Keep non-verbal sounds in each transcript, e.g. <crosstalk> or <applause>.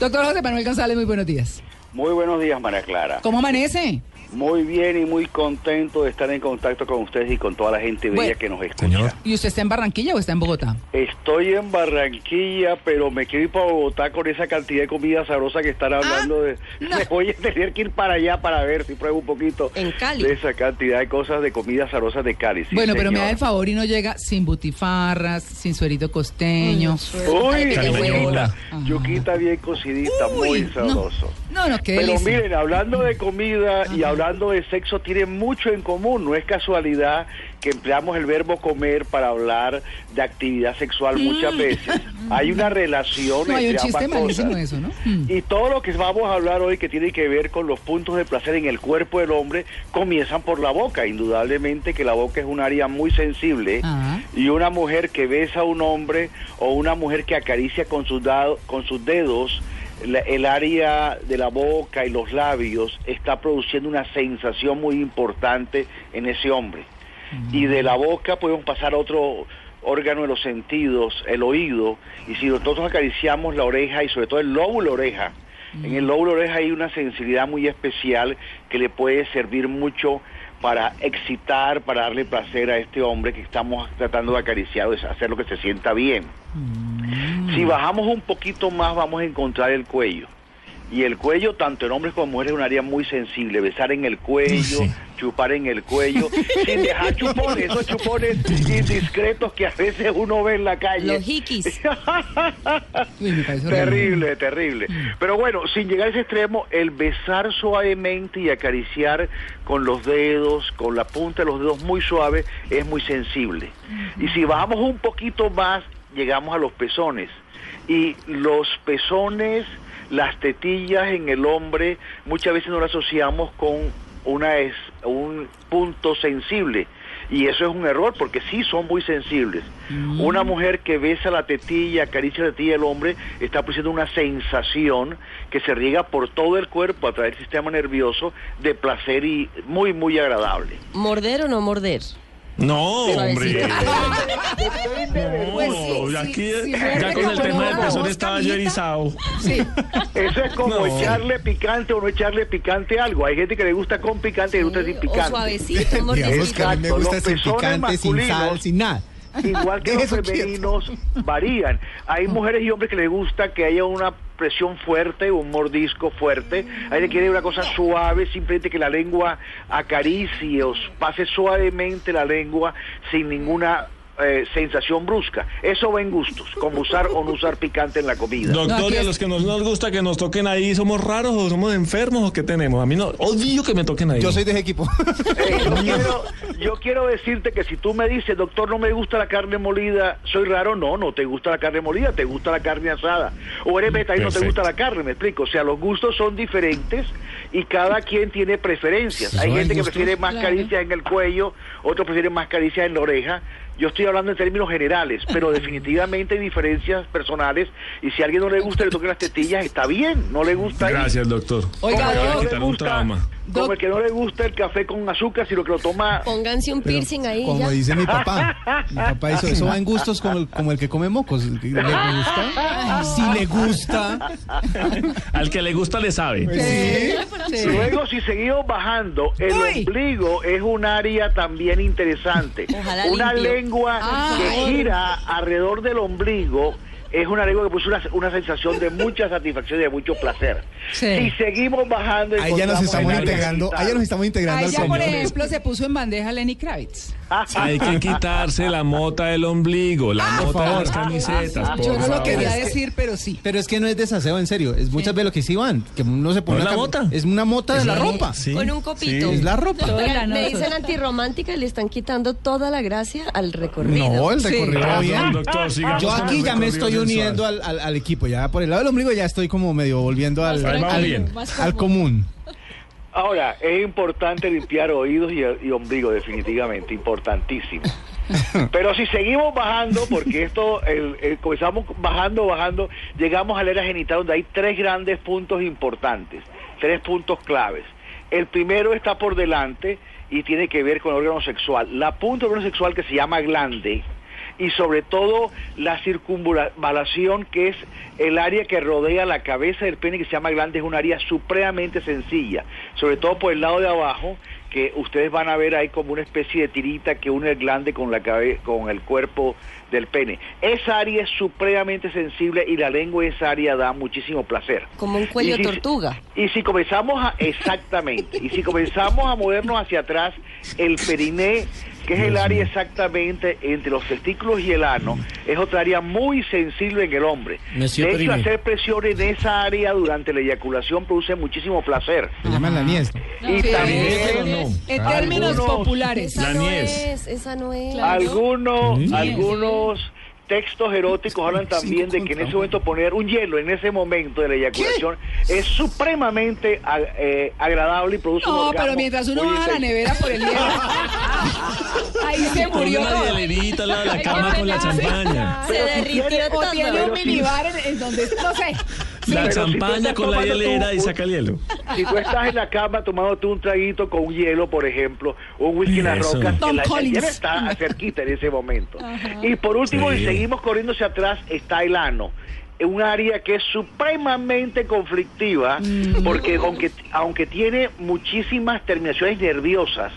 Doctor José Manuel González, muy buenos días. Muy buenos días, María Clara. ¿Cómo amanece? Muy bien y muy contento de estar en contacto con ustedes y con toda la gente bella Bueno. que nos escucha. ¿Y usted está en Barranquilla o está en Bogotá? Estoy en Barranquilla, pero me quiero ir para Bogotá con esa cantidad de comida sabrosa que están hablando de... no. Me <laughs> voy a tener que ir para allá para ver si pruebo un poquito En Cali. de esa cantidad de cosas de comida sabrosa de Cali. sí, bueno, pero me da el favor y no llega sin butifarras, sin suerito costeño. Uy, yuquita, yuquita bien cocidita, Uy, muy no. sabroso. No, no, qué Pero delicia. miren, hablando de comida y hablando de sexo, tienen mucho en común. No es casualidad que empleamos el verbo comer para hablar de actividad sexual muchas veces. Hay una relación Mm. No, hay un entre chiste ambas cosas. eso, ¿no? Mm. Y todo lo que vamos a hablar hoy que tiene que ver con los puntos de placer en el cuerpo del hombre comienzan por la boca. Indudablemente que la boca es un área muy sensible y una mujer que besa a un hombre o una mujer que acaricia con sus, dado- con sus dedos la- el área de la boca y los labios está produciendo una sensación muy importante en ese hombre. Y de la boca podemos pasar a otro órgano de los sentidos, el oído, y si nosotros acariciamos la oreja y sobre todo el lóbulo oreja, en el lóbulo oreja hay una sensibilidad muy especial que le puede servir mucho para excitar, para darle placer a este hombre que estamos tratando de acariciar, hacer lo que se sienta bien. Si bajamos un poquito más vamos a encontrar el cuello. Y el cuello, tanto en hombres como en mujeres, es un área muy sensible. Besar en el cuello, chupar en el cuello, <laughs> sin dejar chupones, esos <laughs> chupones indiscretos que a veces uno ve en la calle. Los hikis. <laughs> Terrible, terrible. Pero bueno, sin llegar a ese extremo, el besar suavemente y acariciar con los dedos, con la punta de los dedos muy suave, es muy sensible. Y si bajamos un poquito más, llegamos a los pezones. Y los pezones, las tetillas en el hombre, muchas veces no lo asociamos con una es, un punto sensible. Y eso es un error porque sí son muy sensibles. Una mujer que besa la tetilla, acaricia la tetilla del hombre, está produciendo una sensación que se riega por todo el cuerpo a través del sistema nervioso de placer y muy, muy agradable. ¿Morder o no morder? No, hombre. <laughs> No, aquí ya con el tema del pezón estaba yo erizado. Sí. Eso es como No. echarle picante o no echarle picante a algo. Hay gente que le gusta con picante y le gusta sin O picante. suavecito, mordidito. <laughs> Digamos que a mí me Exacto, gusta los sin picante, sin sal, masculinos. sin nada. Igual que <laughs> los femeninos varían. Hay mujeres y hombres que les gusta que haya una presión fuerte, un mordisco fuerte. Hay que quiere una cosa suave, simplemente que la lengua acaricie o pase suavemente la lengua sin ninguna eh, sensación brusca. Eso va en gustos, como usar o no usar picante en la comida. Doctor, y a los que nos, nos gusta que nos toquen ahí, ¿somos raros o somos enfermos o qué tenemos? A mí no, odio que me toquen ahí. Yo soy de ese equipo. Eh, yo, <laughs> quiero, yo quiero decirte que si tú me dices, doctor, no me gusta la carne molida, soy raro, no, no te gusta la carne molida, te gusta la carne asada. O eres vegetariano, no te gusta la carne, me explico. O sea, los gustos son diferentes y cada quien tiene preferencias. Hay gente que prefiere más caricias en el cuello, otros prefieren más caricias en la oreja. Yo estoy hablando en términos generales, pero <laughs> definitivamente hay diferencias personales y si a alguien no le gusta le toquen las tetillas, está bien, no le gusta ahí. Gracias, doctor. Oiga, no le un Como el que no le gusta el café con azúcar, sino que lo toma Pónganse un piercing ahí Como ya. dice mi papá. Mi <laughs> papá dice, eso va en gustos como el, como el que come mocos. ¿Le gusta? Si le gusta. <laughs> Al que le gusta le sabe. Sí. Sí. Luego, si seguimos bajando, el Uy. ombligo es un área también interesante. Ojalá una limpio. lengua Ah. que gira alrededor del ombligo es una lengua que produce una, una sensación de mucha satisfacción y de mucho placer. Sí. Si seguimos bajando... Ahí ya nos estamos integrando. Ahí ya nos estamos integrando Ahí ya, por ejemplo, se puso en bandeja Lenny Kravitz. Hay que quitarse la mota del ombligo, la mota de las camisetas. por Yo no lo quería decir, pero sí. Pero es que no es desaseo, en serio. Es muchas veces lo que dice Iván, que uno se pone ¿No es la mota? Es una mota de la la ropa. sí. Con un copito. Es la ropa. Me dicen antirromántica y le están quitando toda la gracia al recorrido. No, el Sí. recorrido va Razón, bien. doctor, Yo aquí ya me estoy sensual. uniendo al, al- al equipo. Ya por el lado del ombligo ya estoy como medio volviendo al, al, al común. Ahora, es importante limpiar oídos y, y ombligo, definitivamente, importantísimo. <laughs> Pero si seguimos bajando, porque esto, el- el- comenzamos bajando, bajando, llegamos al área genital donde hay tres grandes puntos importantes, tres puntos claves. El primero está por delante y tiene que ver con el órgano sexual. La punta del órgano sexual que se llama glande y sobre todo la circunvalación que es el área que rodea la cabeza del pene que se llama glande es un área supremamente sencilla, sobre todo por el lado de abajo que ustedes van a ver ahí como una especie de tirita que une el glande con la cabe- con el cuerpo del pene. Esa área es supremamente sensible y la lengua de esa área da muchísimo placer. Como un cuello si- tortuga. Y si comenzamos a, exactamente, y si comenzamos a movernos hacia atrás, el periné, que es el área exactamente entre los testículos y el ano, es otra área muy sensible en el hombre. Monsieur de hecho, hacer presión en esa área durante la eyaculación produce muchísimo placer. Se llaman la niez. y pero también no. En términos Algunos- populares. Esa La no niez. es, esa no es. algunos, algunos textos eróticos hablan también de que en ese momento poner un hielo en ese momento de la eyaculación es supremamente a- eh, agradable y produce un No, orgasmo pero mientras uno va a la nevera por el hielo. <laughs> Ahí se murió una todo. hielerita al lado de la cama con la champaña. Se derritió quiere- O todo. tiene un minibar en, en donde, no sé. La Pero tú champaña con la tomando hielera y saca el hielo. Si tú estás en la cama tomándote un traguito con hielo, por ejemplo, un whisky en las rocas, Tom Collins. hielo está cerquita en ese momento. Y por último, Sí. y seguimos corriendo hacia atrás, está el ano. Un área que es supremamente conflictiva, porque aunque, aunque tiene muchísimas terminaciones nerviosas,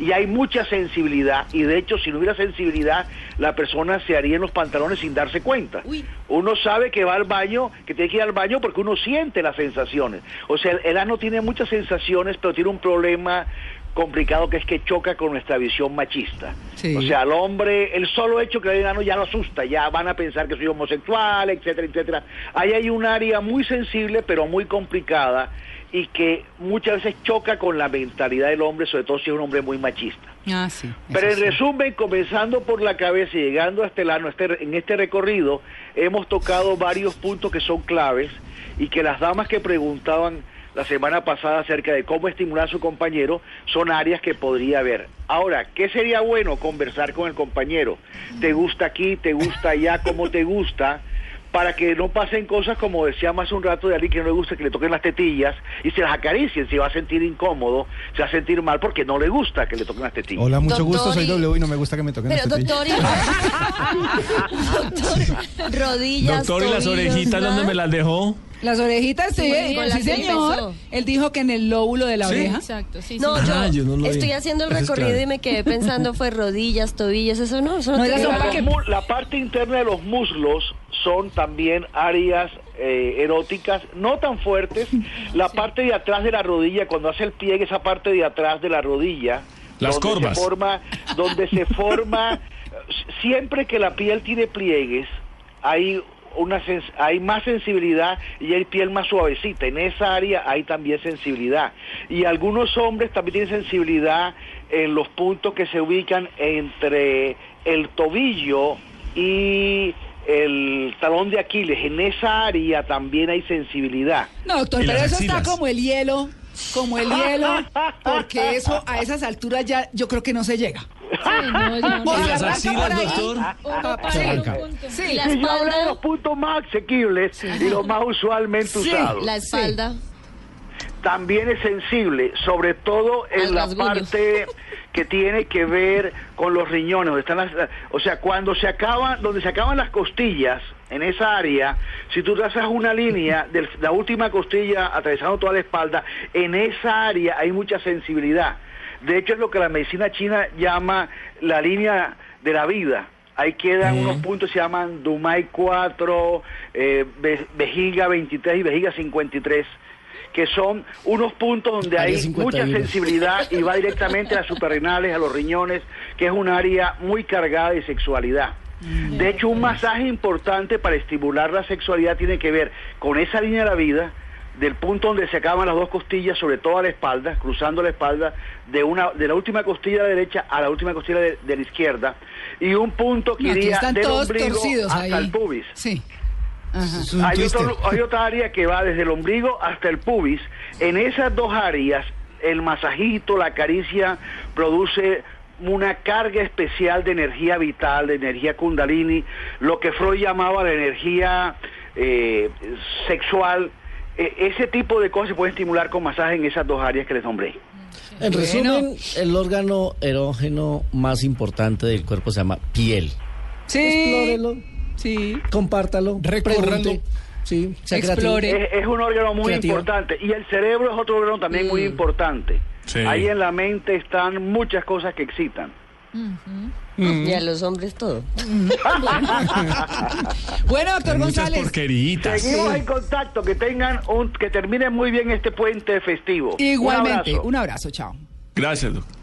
y hay mucha sensibilidad y de hecho si no hubiera sensibilidad la persona se haría en los pantalones sin darse cuenta. Uno sabe que va al baño, que tiene que ir al baño porque uno siente las sensaciones. O sea, el, el ano tiene muchas sensaciones, pero tiene un problema complicado que es que choca con nuestra visión machista. Sí. O sea, al hombre, el solo hecho que le digan ano ya lo asusta, ya van a pensar que soy homosexual, etcétera, etcétera. Ahí hay un área muy sensible, pero muy complicada y que muchas veces choca con la mentalidad del hombre, sobre todo si es un hombre muy machista. Ah, sí. Pero en sí. resumen, comenzando por la cabeza y llegando hasta el ano, este- en este recorrido, hemos tocado varios puntos que son claves y que las damas que preguntaban la semana pasada acerca de cómo estimular a su compañero son áreas que podría haber. Ahora, ¿qué sería bueno conversar con el compañero? ¿Te gusta aquí? ¿Te gusta allá? ¿Cómo te gusta? Para que no pasen cosas como decíamos hace un rato de alguien que no le gusta que le toquen las tetillas y se las acaricien, se va a sentir incómodo, se va a sentir mal porque no le gusta que le toquen las tetillas. Hola, mucho Doctor, gusto, soy W y no me gusta que me toquen Pero las tetillas. doctor, y- doctor, rodillas, Doctor, ¿y las tobillos, orejitas dónde me las dejó? Las orejitas, sí, Sí, con sí, señor. empezó. Él dijo que en el lóbulo de la Sí. oreja. Exacto, sí, No, sí. yo, Ah, yo no lo vi. estoy haciendo el recorrido clave. y me quedé pensando fue rodillas, tobillos, eso no, eso no, No, la parte interna de los muslos son también áreas eh, eróticas, no tan fuertes. <laughs> La parte de atrás de la rodilla, cuando hace el pliegue, esa parte de atrás de la rodilla, Las donde corvas. se forma, donde se <laughs> forma, siempre que la piel tiene pliegues, hay una sens- hay más sensibilidad y hay piel más suavecita. En esa área hay también sensibilidad. Y algunos hombres también tienen sensibilidad en los puntos que se ubican entre el tobillo y el talón de Aquiles. En esa área también hay sensibilidad. No, doctor, pero eso está como el hielo, como el hielo, <laughs> porque eso a esas alturas ya yo creo que no se llega. Sí, no, yo no. Por ¿Y las axilas, doctor? Sí, la Sí, yo hablo de espalda, los puntos más asequibles y los más usualmente Sí, usados. la espalda. También es sensible, sobre todo en la parte que tiene que ver con los riñones, donde están las, o sea, cuando se acaban, donde se acaban las costillas, en esa área, si tú trazas una línea <laughs> de la última costilla atravesando toda la espalda, en esa área hay mucha sensibilidad. De hecho, es lo que la medicina china llama la línea de la vida. Ahí quedan unos puntos que se llaman Dumai 4, eh, ve- vejiga 23 y vejiga 53 que son unos puntos donde hay 51. mucha sensibilidad y va directamente a las suprarrenales, a los riñones, que es un área muy cargada de sexualidad. De hecho, un masaje importante para estimular la sexualidad tiene que ver con esa línea de la vida, del punto donde se acaban las dos costillas, sobre toda la espalda, cruzando la espalda, de una de la última costilla de la derecha a la última costilla de, de la izquierda, y un punto que No, iría del ombligo hasta ahí. el pubis. Sí. Hay, twister. otro- hay otra área que va desde el ombligo hasta el pubis. En esas dos áreas, el masajito, la caricia, produce una carga especial de energía vital, de energía kundalini, lo que Freud llamaba la energía eh, sexual. E- ese tipo de cosas se pueden estimular con masaje en esas dos áreas que les nombré. En resumen, el órgano erógeno más importante del cuerpo se llama piel. Sí. Explórelo, Sí. compártalo, Recórralo. Sí, Explore. Es, es un órgano muy Creativo. importante y el cerebro es otro órgano también muy importante. Sí. Ahí en la mente están muchas cosas que excitan. Y a los hombres todo. <laughs> Bueno, doctor Hay muchas González. porqueritas. Seguimos en contacto, que tengan un, que terminen muy bien este puente festivo. Igualmente. Un abrazo. Un abrazo, chao. Gracias, doctor.